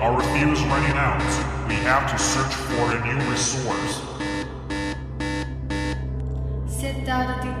Our fuel is running out. We have to search for a new resource. Set down the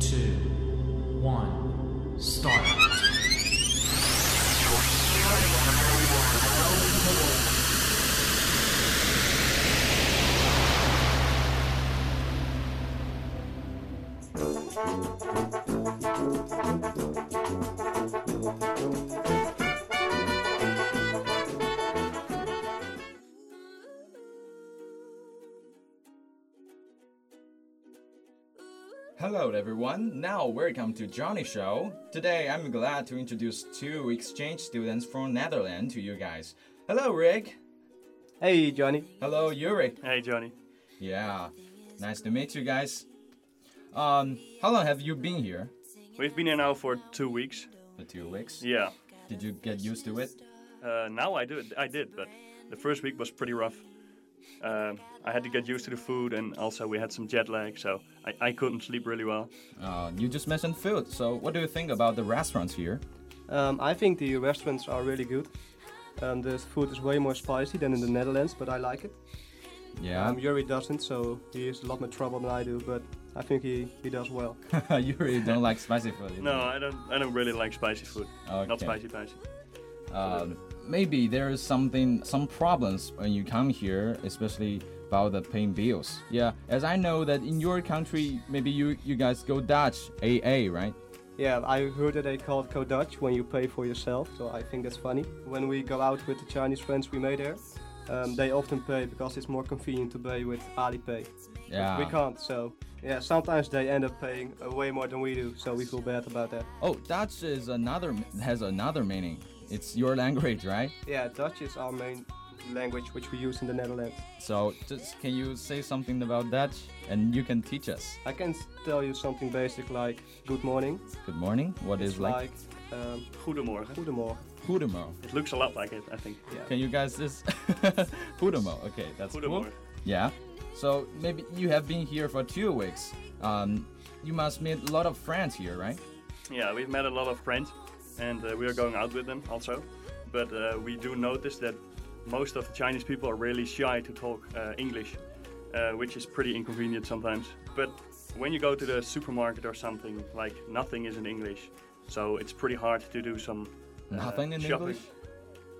2, 1, start. Hello everyone, now welcome to Johnny Show. Today I'm glad to introduce two exchange students from Netherlands to you guys. Hello Rick. Hey, Johnny. Hello Yuri. Hey, Johnny. Yeah, nice to meet you guys. Um, how long have you been here? We've been here now for two weeks. For two weeks. Yeah. Did you get used to it? Uh, now I do. I did, but the first week was pretty rough. Um, I had to get used to the food, and also we had some jet lag, so I, I couldn't sleep really well. Uh, you just mentioned food, so what do you think about the restaurants here? Um, I think the restaurants are really good. Um, the food is way more spicy than in the Netherlands, but I like it. Yeah, Um, Yuri doesn't, so he has a lot more trouble than I do, but I think he, he does well. you really don't like spicy food. No. I don't. I don't really like spicy food. Not spicy, spicy. um, maybe there is something some problems when you come here especially about the paying bills yeah as i know that in your country maybe you you guys go dutch aa right Yeah, I heard that they call it code Dutch when you pay for yourself, so I think that's funny. When we go out with the Chinese friends we made there, um, they often pay because it's more convenient to pay with Alipay. yeah We can't, so yeah, sometimes they end up paying uh, way more than we do, so we feel bad about that. oh dutch is another has another meaning it's your language right Yeah, Dutch is our main language which we use in the Netherlands. so just can you say something about dutch and you can teach us I can tell you something basic like good morning. good morning What is It's like, like um, Goedemorgen. goedemorgen. goedemorgen It looks a lot like it, I think. Yeah. can you guys just goedemorgen okay that's cool Yeah. So maybe you have been here for two weeks. Um, you must meet a lot of friends here, right? Yeah, we've met a lot of friends, and uh, we are going out with them also. But uh, we do notice that most of the Chinese people are really shy to talk uh, English, uh, which is pretty inconvenient sometimes. But when you go to the supermarket or something, like nothing is in English, so it's pretty hard to do some Nothing in shopping. English?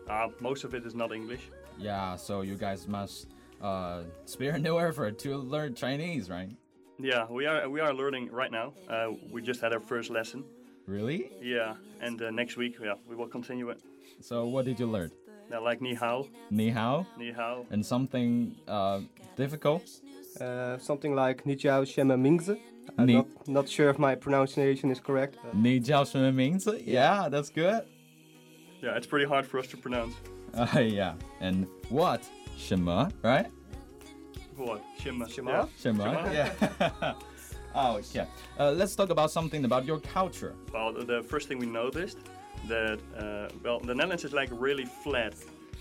Uh, most of it is not English. Yeah. So you guys must uh, spare no effort to learn Chinese, right? Yeah, we are we are learning right now. Uh, we just had our first lesson. Really? Yeah, and uh, next week, yeah, we will continue it. So, what did you learn? Yeah, like ni hao. Ni hao? Ni hao. And something uh, difficult? Uh, something like ni jiao shema mingzi. I'm not, not, sure if my pronunciation is correct. Ni jiao shema mingzi? Yeah, that's good. Yeah, it's pretty hard for us to pronounce. Uh, yeah, and what? Shema, right? What? Shema. Shema? Shema. Shema? yeah. oh, yeah. Uh, let's talk about something about your culture. Well, the- first thing we noticed that uh, well, the Netherlands is like really flat,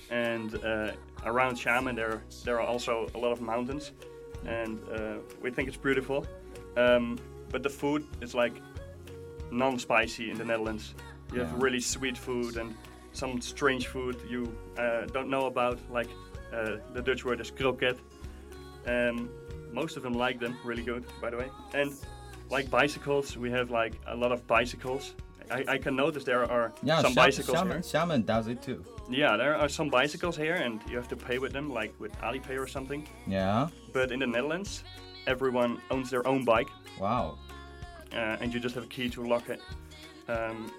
and uh, around Xiamen there there are also a lot of mountains, and uh, we think it's beautiful. Um, but the food is like non-spicy in the Netherlands. You have really sweet food and some strange food you uh, don't know about, like uh, the Dutch word is kroket. Um, most of them like them really good, by the way. And like bicycles, we have like a lot of bicycles. I, I can notice there are Yeah, some Xia- bicycles Xiamen, here. Xiamen does it too. Yeah, there are some bicycles here, and you have to pay with them, like with Alipay or something. Yeah. But in the Netherlands, everyone owns their own bike, Wow. uh, and you just have a key to lock it. Um,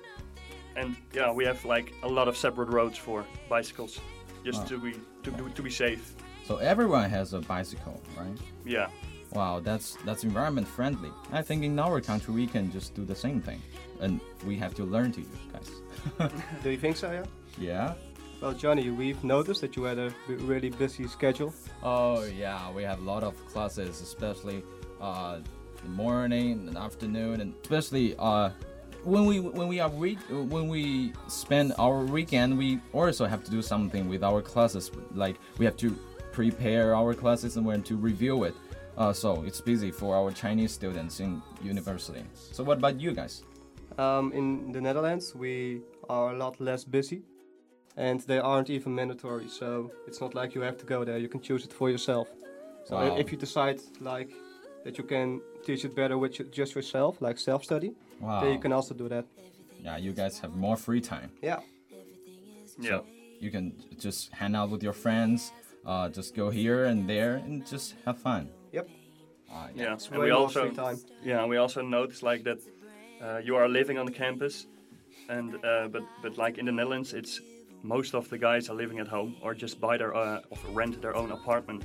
and yeah, we have like a lot of separate roads for bicycles, just Wow. to be to, to, to be safe. So everyone has a bicycle, right? Yeah, Wow, that's that's environment friendly. I think in our country we can just do the same thing, and we have to learn to you guys. Do you think so, yeah? yeah. Well, Johnny, we've noticed that you had a really busy schedule. Oh yeah, we have a lot of classes, especially uh, the morning and afternoon, and especially uh, when we when we are week when we spend our weekend, we also have to do something with our classes. Like we have to prepare our classes and we have to review it. Uh, so it's busy for our Chinese students in university. So what about you guys? Um, in the Netherlands, we are a lot less busy, and they aren't even mandatory. So it's not like you have to go there. You can choose it for yourself. So Wow. if you decide like that you can teach it better with just yourself, like self-study, Wow. then you can also do that. Yeah, you guys have more free time. Yeah. yeah. So you can just hang out with your friends, uh, just go here and there and just have fun. Yep. Uh, Yeah, It's and way we also free time. yeah we also noticed like that uh, you are living on the campus, and uh, but but like in the Netherlands, it's most of the guys are living at home or just buy their uh, or rent their own apartment,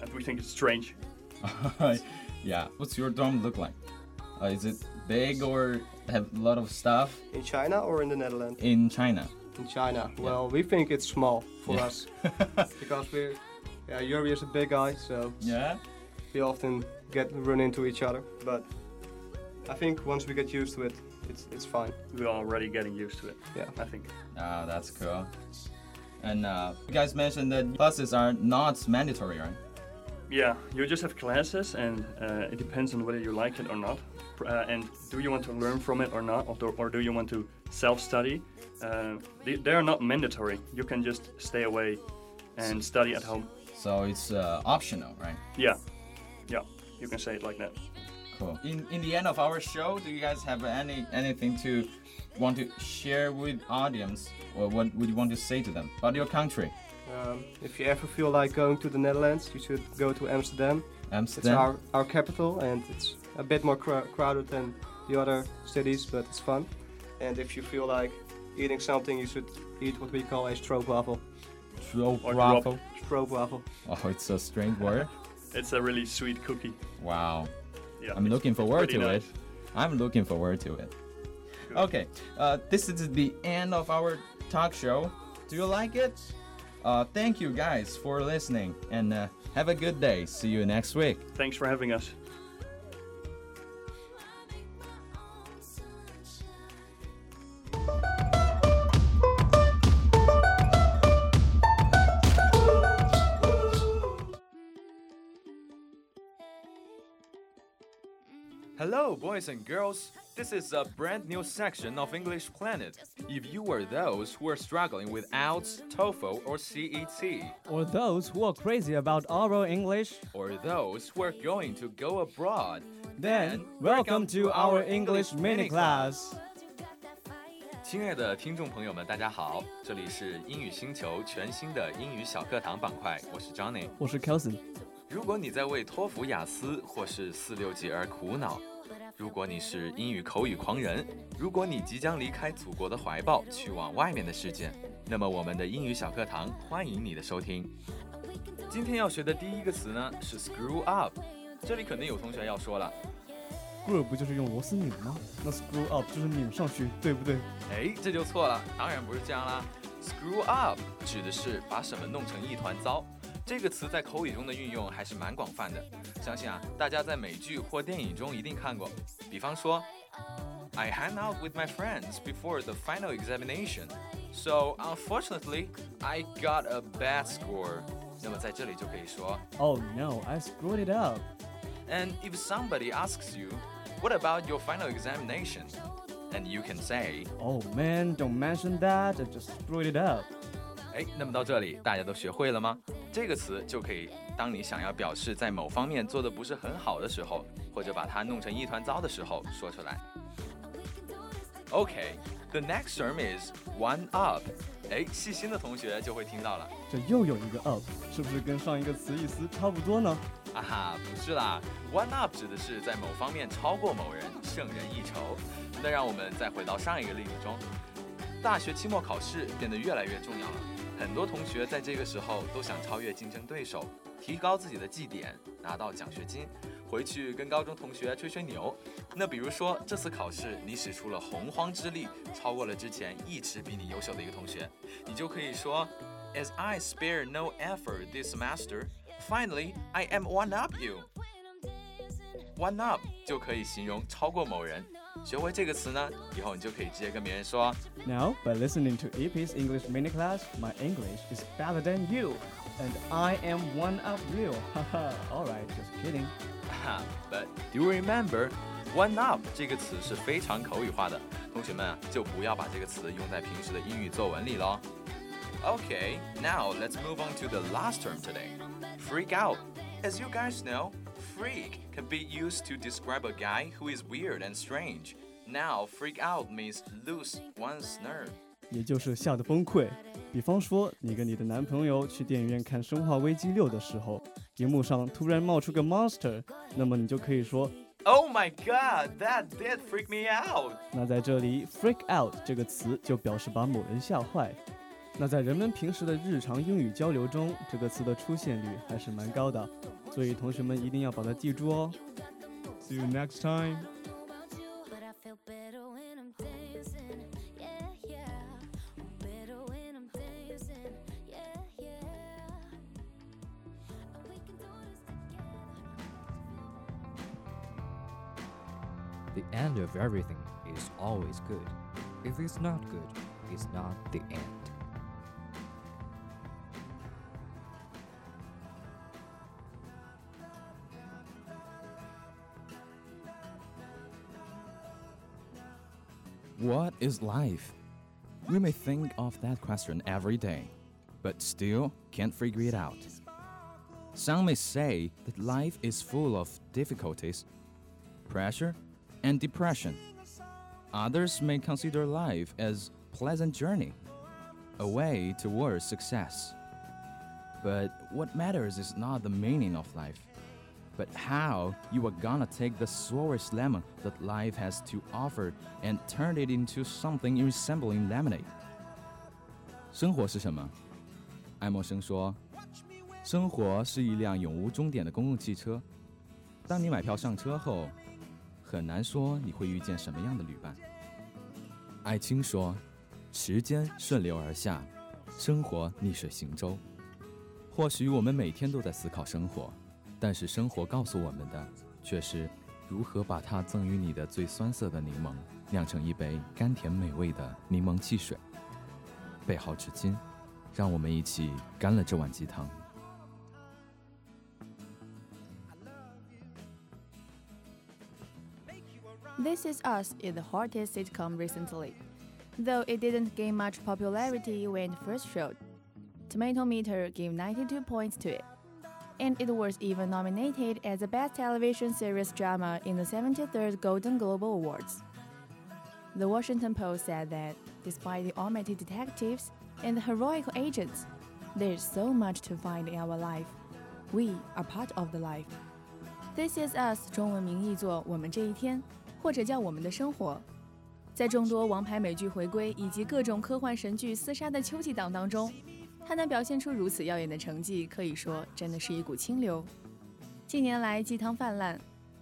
and we think it's strange. yeah. What's your dorm look like? Uh, is it big or have a lot of stuff In China or in the Netherlands? in China? In China. Well, we think it's small for Yeah. us because we're. Yeah, Yuri is a big guy, so Yeah. we often get run into each other. But I think once we get used to it, it's it's fine. We're already getting used to it. Yeah. I think. Ah, that's cool. And uh, you guys mentioned that buses are not mandatory, right? Yeah, you just have classes, and uh, it depends on whether you like it or not. Uh, and do you want to learn from it or not, or do, or do you want to self-study? Uh, they, they are not mandatory. You can just stay away and study at home. So it's uh, optional, right? Yeah, yeah, you can say it like that. Cool. In in the end of our show, do you guys have any anything to want to share with audience, or what would you want to say to them about your country, Um, if you ever feel like going to the Netherlands, you should go to Amsterdam. Amsterdam. It's our, our capital, and it's a bit more crowd crowded than the other cities, but it's fun. And if you feel like eating something, you should eat what we call a stroopwafel. Or Bravo. Stroopwafel. Oh, it's a strange word. It's a really sweet cookie. Wow. Yeah, I'm looking forward to nice. it. I'm looking forward to it. Okay, uh, this is the end of our talk show. Do you like it? Uh, thank you guys for listening and uh, have a good day. See you next week. Thanks for having us. Hello, boys and girls. This is a brand new section of English Planet. If you are those who are struggling with IELTS, TOEFL, or CET, or those who are crazy about oral English, or those who are going to go abroad, then welcome to our English mini class. 亲爱的听众朋友们，大家好，这里是英语星球全新的英语小课堂板块，我是 Johnny，我是 Kalson。如果你在为托福、雅思或是四六级而苦恼，如果你是英语口语狂人，如果你即将离开祖国的怀抱，去往外面的世界，那么我们的英语小课堂欢迎你的收听。今天要学的第一个词呢是 screw up，这里肯定有同学要说了，Screw 不就是用螺丝拧吗？那 screw up 就是拧上去，对不对？哎，这就错了，当然不是这样啦。Screw up 指的是把什么弄成一团糟。这个词在口语中的运用还是蛮广泛的，相信啊，大家在美剧或电影中一定看过。比方说，I hang out with my friends before the final examination, so unfortunately I got a bad score。那么在这里就可以说 Oh no, I screwed it up. And if somebody asks you, what about your final examination? And you can say, Oh man, don't mention that. I just screwed it up. 哎，那么到这里大家都学会了吗？这个词就可以当你想要表示在某方面做的不是很好的时候，或者把它弄成一团糟的时候说出来。OK，the、next term is one up。哎，细心的同学就会听到了。这又有一个 up，是不是跟上一个词意思差不多呢？啊哈，不是啦，one up 指的是在某方面超过某人，胜人一筹。那让我们再回到上一个例子中，大学期末考试变得越来越重要了，很多同学在这个时候都想超越竞争对手，提高自己的绩点，拿到奖学金，回去跟高中同学吹吹牛。那比如说这次考试你使出了洪荒之力，超过了之前一直比你优秀的一个同学，你就可以说，As I spare no effort this semester, finally I am one up you. One up 就可以形容超过某人。学会这个词呢，以后你就可以直接跟别人说。 Now, by listening to EP's English mini class, my English is better than you, and I am one up you. Haha, alright, just kidding. 哈，But do you remember? One up 这个词是非常口语化的，同学们啊就不要把这个词用在平时的英语作文里喽。Okay, now let's move on to the last term today. Freak out. As you guys know, freak can be used to describe a guy who is weird and strange. Now, freak out means lose one's nerve. 也就是吓得崩溃。比方说，你跟你的男朋友去电影院看《生化危机六》的时候，荧幕上突然冒出个 monster，那么你就可以说， Oh my god, that did freak me out. 那在这里 freak out 这个词就表示把某人吓坏。 那在人们平时的日常英语交流中，这个词的出现率还是蛮高的，所以同学们一定要把它记住哦。See you next time. But I feel better when I'm dancing. Yeah, yeah. Better when I'm dancing. Yeah, yeah. And we can do this together. The end of everything is always good. If it's not good, it's not the end. What is life? We may think of that question every day, but still can't figure it out. Some may say that life is full of difficulties, pressure, and depression. Others may consider life as pleasant journey, a way towards success. But what matters is not the meaning of life, but how you are gonna take the sourest lemon that life has to offer and turn it into something resembling lemonade. 生活是什么？爱默生说，生活是一辆永无终点的公共汽车。当你买票上车后，很难说你会遇见什么样的旅伴。艾青说，时间顺流而下，生活逆水行舟。或许我们每天都在思考生活，但是生活告诉我们的却是如何把它赠予你的最酸涩的柠檬酿成一杯甘甜美味的柠檬汽水。备好纸巾，让我们一起干了这碗鸡汤。This Is Us is the hottest sitcom recently, though it didn't gain much popularity when it first showed. Tomato Meter gave 92 points to it, and it was even nominated as the Best Television Series Drama in the 73rd Golden Globe Awards. The Washington Post said that, despite the almighty detectives and the heroic agents, there's so much to find in our life. We are part of the life. This Is Us 中文名译作《我们这一天》，或者叫《我们的生活》。在众多王牌美剧回归以及各种科幻神剧厮杀的秋季档当中， 他能表现出如此耀眼的成绩，可以说真的是一股清流。近年来鸡汤泛滥，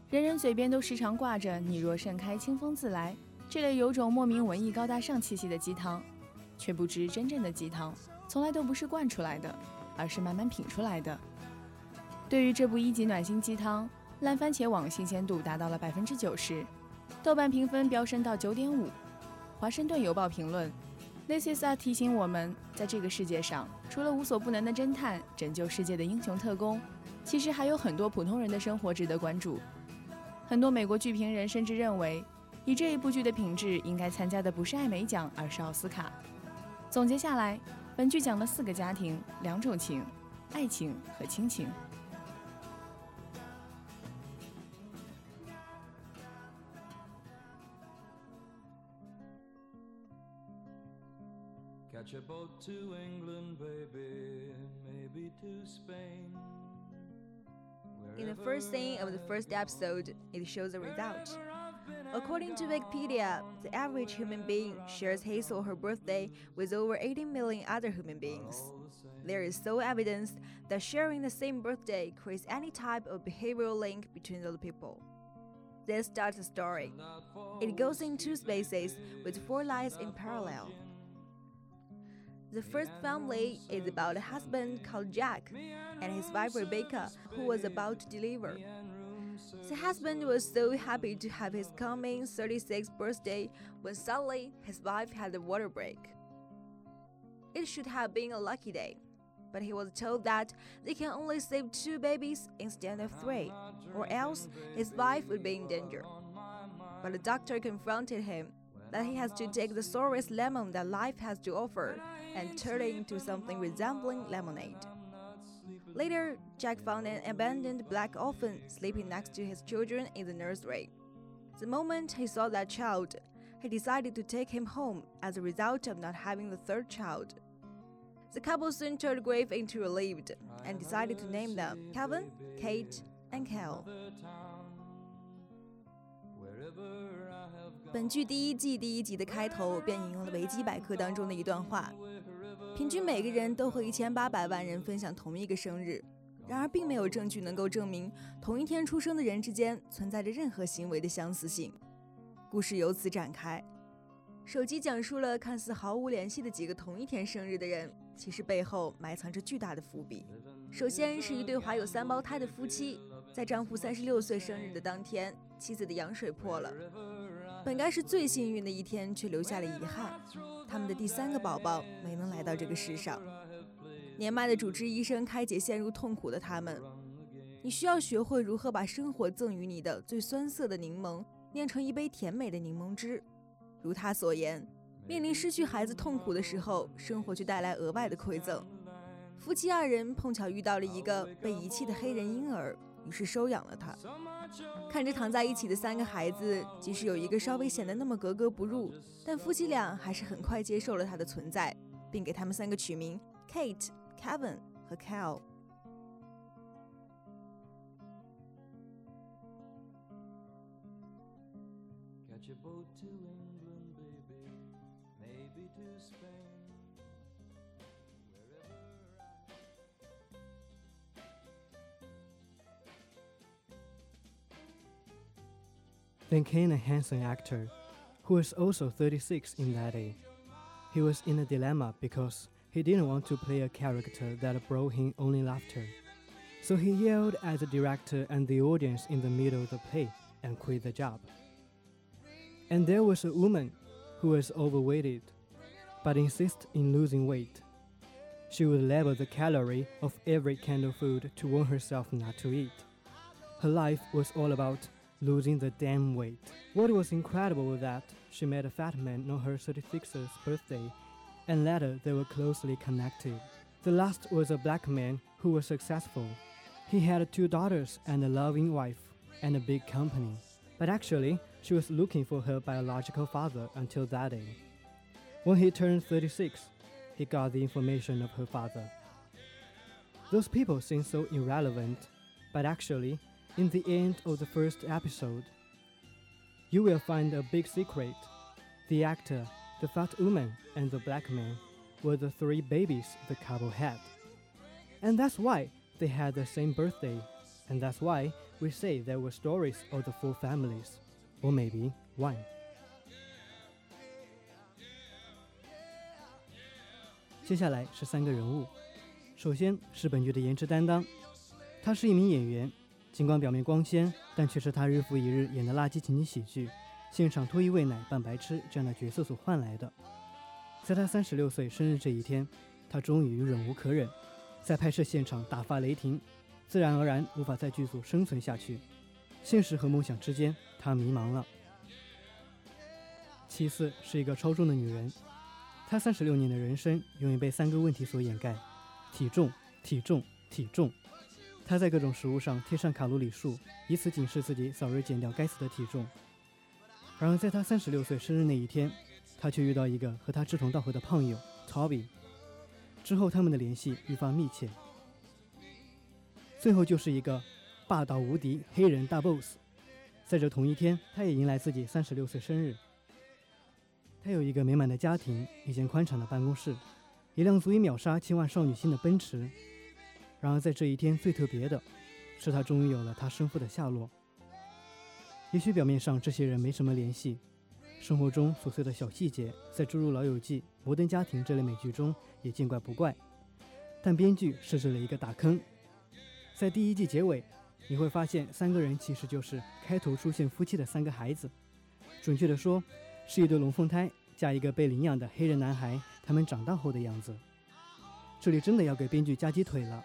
人人嘴边都时常挂着“你若盛开，清风自来”这类有种莫名文艺高大上气息的鸡汤，却不知真正的鸡汤从来都不是灌出来的，而是慢慢品出来的。对于这部一级暖心鸡汤，烂番茄网新鲜度达到了百分之九十，豆瓣评分飙升到九点五。华盛顿邮报评论：“This is a 提醒我们，在这个世界上，除了无所不能的侦探、拯救世界的英雄特工，其实还有很多普通人的生活值得关注。”很多美国剧评人甚至认为，以这一部剧的品质，应该参加的不是艾美奖，而是奥斯卡。总结下来，本剧讲了四个家庭、两种情：爱情和亲情。To England, baby, maybe to Spain. In the first scene of the first episode, it shows the result. According to Wikipedia, the average human being shares his or her birthday with over 80 million other human beings. There is so evidence that sharing the same birthday creates any type of behavioral link between the people. This starts the story. It goes in two spaces with four lines in parallel. The first family is about a husband called Jack and his wife Rebecca, who was about to deliver. The husband was so happy to have his coming 36th birthday when suddenly his wife had a water break. It should have been a lucky day, but he was told that they can only save two babies instead of three, or else his wife would be in danger. But the doctor confronted him that he has to take the sorest lemon that life has to offer and turn it into something resembling lemonade. Later, Jack found an abandoned black orphan sleeping next to his children in the nursery. The moment he saw that child, he decided to take him home as a result of not having the third child. The couple soon turned grief into relieved and decided to name them Kevin, Kate, and Cal. 本剧第一季第一集的开头便引用了维基百科当中的一段话：平均每个人都和一千八百万人分享同一个生日，然而并没有证据能够证明同一天出生的人之间存在着任何行为的相似性。故事由此展开。手机讲述了看似毫无联系的几个同一天生日的人，其实背后埋藏着巨大的伏笔。首先是一对怀有三胞胎的夫妻，在丈夫三十六岁生日的当天，妻子的羊水破了。本该是最幸运的一天，却留下了遗憾。他们的第三个宝宝没能来到这个世上。年迈的主治医生开解陷入痛苦的他们：“你需要学会如何把生活赠予你的最酸涩的柠檬酿成一杯甜美的柠檬汁。”如他所言，面临失去孩子痛苦的时候，生活却带来额外的馈赠。夫妻二人碰巧遇到了一个被遗弃的黑人婴儿，于是收养了他。看着躺在一起的三个孩子，即使有一个稍微显得那么格格不入，但夫妻俩还是很快接受了他的存在，并给他们三个取名 Kate、Kevin 和 Cal。Came a handsome actor, who was also 36 in that day. He was in a dilemma because he didn't want to play a character that brought him only laughter. So he yelled at the director and the audience in the middle of the play and quit the job. And there was a woman who was overweighted, but insisted in losing weight. She would label the calorie of every kind of food to warn herself not to eat. Her life was all about losing the damn weight. What was incredible was that she met a fat man on her 36th birthday, and later they were closely connected. The last was a black man who was successful. He had two daughters and a loving wife and a big company. But actually, she was looking for her biological father until that day. When he turned 36, he got the information of her father. Those people seem so irrelevant, but actually, in the end of the first episode, you will find a big secret. The actor, the fat woman, and the black man were the three babies the couple had. And that's why they had the same birthday, and that's why we say there were stories of the four families, or maybe one. 接下来是三个人物，首先是本剧的颜值担当，他是一名演员， 尽管表面光鲜，但却是他日复一日演的垃圾情景喜剧、现场脱衣喂奶扮白痴这样的角色所换来的。在他三十六岁生日这一天，他终于忍无可忍，在拍摄现场大发雷霆，自然而然无法在剧组生存下去。现实和梦想之间，他迷茫了。其次是一个超重的女人，她三十六年的人生永远被三个问题所掩盖：体重、体重、体重。他在各种食物上贴上卡路里数，以此警示自己早日减掉该死的体重。然而，在他三十六岁生日那一天，他却遇到一个和他志同道合的胖友 Toby。之后，他们的联系愈发密切。最后，就是一个霸道无敌黑人大 boss。在这同一天，他也迎来自己三十六岁生日。他有一个美满的家庭，一间宽敞的办公室，一辆足以秒杀千万少女心的奔驰。然而，在这一天最特别的，是他终于有了他生父的下落。也许表面上这些人没什么联系，生活中琐碎的小细节，在诸如《老友记》《摩登家庭》这类美剧中也见怪不怪。但编剧设置了一个大坑，在第一季结尾，你会发现三个人其实就是开头出现夫妻的三个孩子，准确的说，是一对龙凤胎加一个被领养的黑人男孩，他们长大后的样子。这里真的要给编剧加鸡腿了，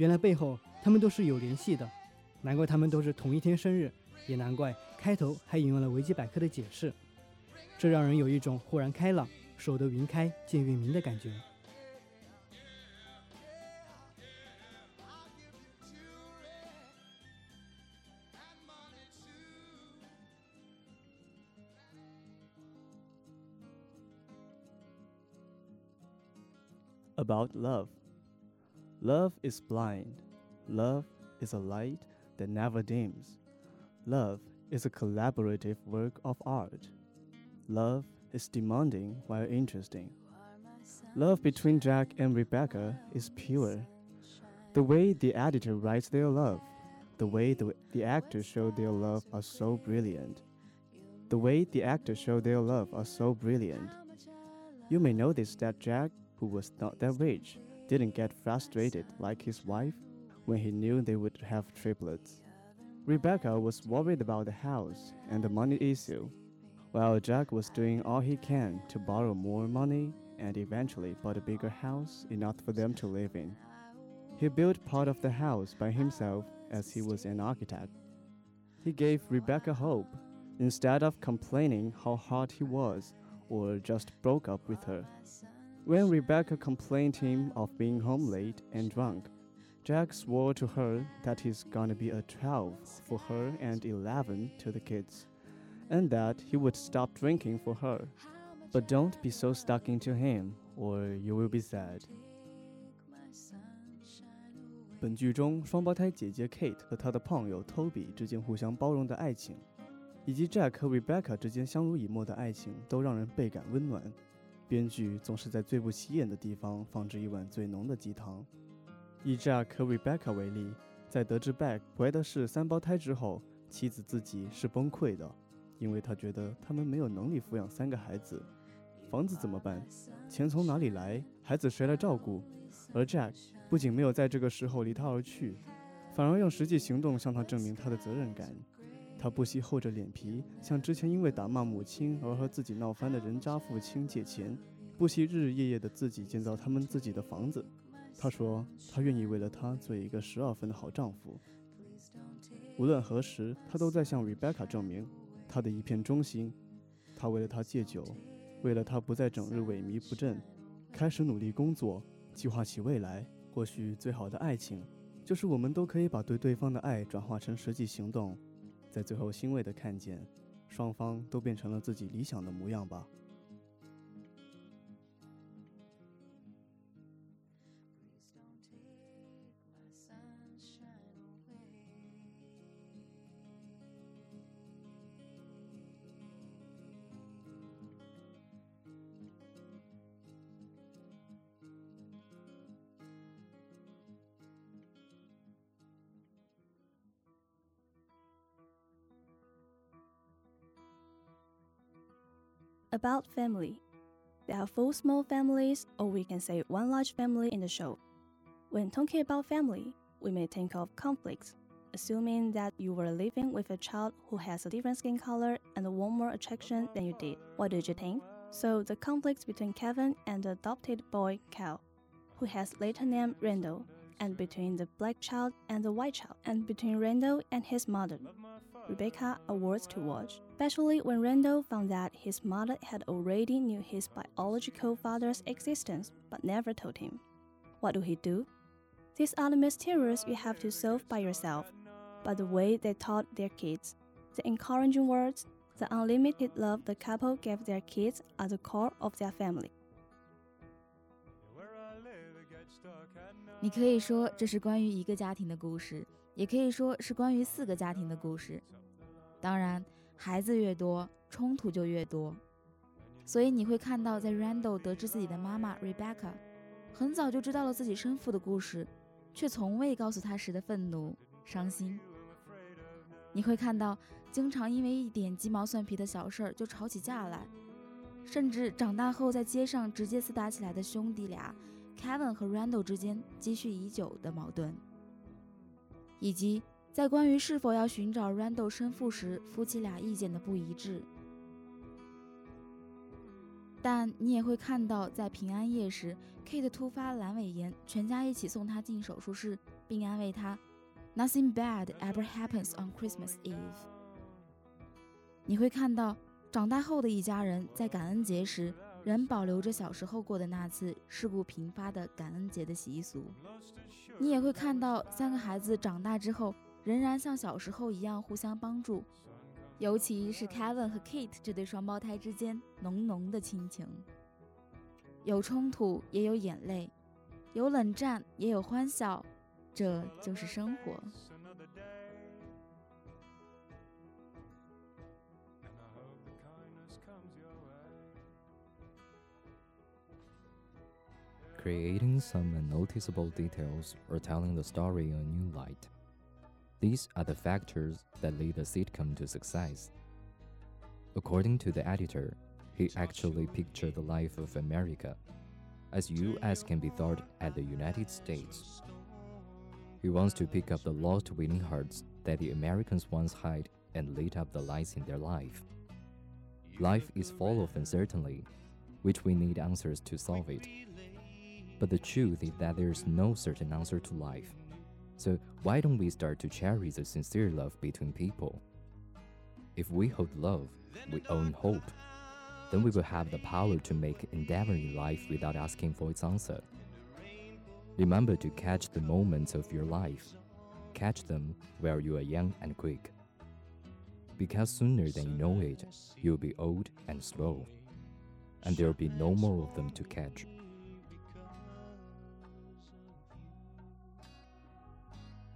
原来背后他们都是有联系的，难怪他们都是同一天生日，也难怪开头还引用了维基百科的解释，这让人有一种豁然开朗、守得云开见月明的感觉。about love. Love is blind. Love is a light that never dims. Love is a collaborative work of art. Love is demanding while interesting. Love between Jack and Rebecca is pure. The way the editor writes their love, the way the, the actors show their love are so brilliant. The way the actors show their love are so brilliant. You may notice that Jack who was not that rich, didn't get frustrated like his wife when he knew they would have triplets. Rebecca was worried about the house and the money issue, while Jack was doing all he can to borrow more money and eventually bought a bigger house enough for them to live in. He built part of the house by himself as he was an architect. He gave Rebecca hope instead of complaining how hard he was or just broke up with her. When Rebecca complained him of being home late and drunk, Jack swore to her that he's gonna be a 12 for her and 11 to the kids, and that he would stop drinking for her. But don't be so stuck into him, or you will be sad. 本剧中，双胞胎姐姐 Kate 和她的胖友 Toby 之间互相包容的爱情，以及 Jack 和 Rebecca 之间相濡以沫的爱情，都让人倍感温暖。 编剧总是在最不起眼的地方放置一碗最浓的鸡汤。以 Jack 和 Rebecca 为例，在得知 Beck 怀的是三胞胎之后，妻子自己是崩溃的，因为她觉得他们没有能力抚养三个孩子，房子怎么办？钱从哪里来？孩子谁来照顾？而 Jack 不仅没有在这个时候离她而去，反而用实际行动向她证明他的责任感。他不惜厚着脸皮向之前因为打骂母亲而和自己闹翻的人渣父亲借钱，不惜日日夜夜的自己建造他们自己的房子。他说他愿意为了她做一个十二分的好丈夫。无论何时，他都在向 Rebecca 证明他的一片忠心。他为了她戒酒，为了他不再整日萎靡不振，开始努力工作，计划起未来。或许最好的爱情，就是我们都可以把对对方的爱转化成实际行动。在最后欣慰地看见，双方都变成了自己理想的模样吧。About family. There are four small families, or we can say one large family in the show. When talking about family, we may think of conflicts, assuming that you were living with a child who has a different skin color and a warmer attraction than you did. What did you think? So, the conflicts between Kevin and the adopted boy Cal, who has later named Randall, and between the black child and the white child, and between Randall and his mother. Rebecca are words to watch, especially when Randall found that his mother had already knew his biological father's existence but never told him. What do he do? These are the mysteries you have to solve by yourself. But the way they taught their kids, the encouraging words, the unlimited love the couple gave their kids are the core of their family. 你可以说这是关于一个家庭的故事，也可以说是关于四个家庭的故事。当然，孩子越多，冲突就越多。所以你会看到，在 Randall 得知自己的妈妈 Rebecca 很早就知道了自己生父的故事，却从未告诉他时的愤怒、伤心。你会看到，经常因为一点鸡毛蒜皮的小事儿就吵起架来，甚至长大后在街上直接厮打起来的兄弟俩 Kevin 和 Randall 之间积蓄已久的矛盾，以及在关于是否要寻找 Randall 生父时夫妻俩意见的不一致。但你也会看到，在平安夜时，Kate 突发阑尾炎，全家一起送她进手术室，并安慰她：“Nothing bad ever happens on Christmas Eve。”你会看到，长大后的一家人在感恩节时仍保留着小时候过的那次事故频发的感恩节的习俗。你也会看到，三个孩子长大之后仍然像小时候一样互相帮助。尤其是 Kevin 和 Kate 这对双胞胎之间浓浓的亲情，有冲突也有眼泪，有冷战也有欢笑，这就是生活。Creating some unnoticeable details or telling the story in a new light. These are the factors that lead a sitcom to success. According to the editor, he actually pictured the life of America, as US can be thought at the United States. He wants to pick up the lost winning hearts that the Americans once had and lit up the lights in their life. Life is full of uncertainty, which we need answers to solve it. But the truth is that there is no certain answer to life. So why don't we start to cherish the sincere love between people? If we hold love, we own hope. Then we will have the power to make endeavor in life without asking for its answer. Remember to catch the moments of your life. Catch them while you are young and quick. Because sooner than you know it, you'll be old and slow. And there'll be no more of them to catch.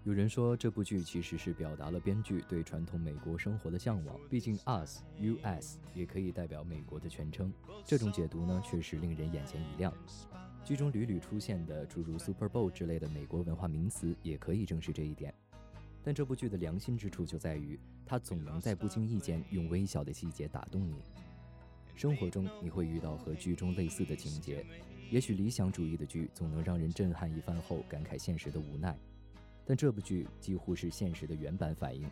有人说，这部剧其实是表达了编剧对传统美国生活的向往。毕竟，US U.S. 也可以代表美国的全称。这种解读呢，确实令人眼前一亮。剧中屡屡出现的诸如 Super Bowl 之类的美国文化名词，也可以证实这一点。但这部剧的良心之处就在于，它总能在不经意间用微小的细节打动你。生活中你会遇到和剧中类似的情节，也许理想主义的剧总能让人震撼一番后感慨现实的无奈。但这部剧几乎是现实的原版反应，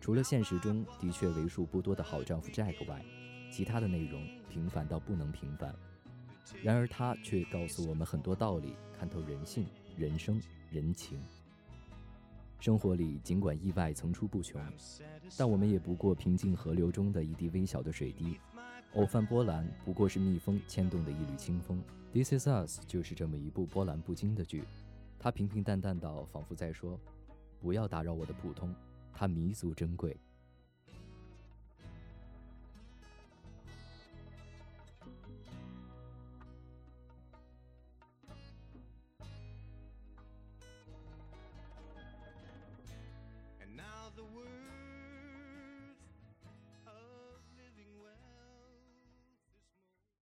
除了现实中的确为数不多的好丈夫 Jack 外，其他的内容平凡到不能平凡。然而，它却告诉我们很多道理，看透人性、人生、人情。生活里尽管意外层出不穷，但我们也不过平静河流中的一滴微小的水滴，偶犯波澜不过是蜜蜂牵动的一缕清风。This is Us 就是这么一部波澜不惊的剧。他平平淡淡到，仿佛在说：“不要打扰我的普通，它弥足珍贵。”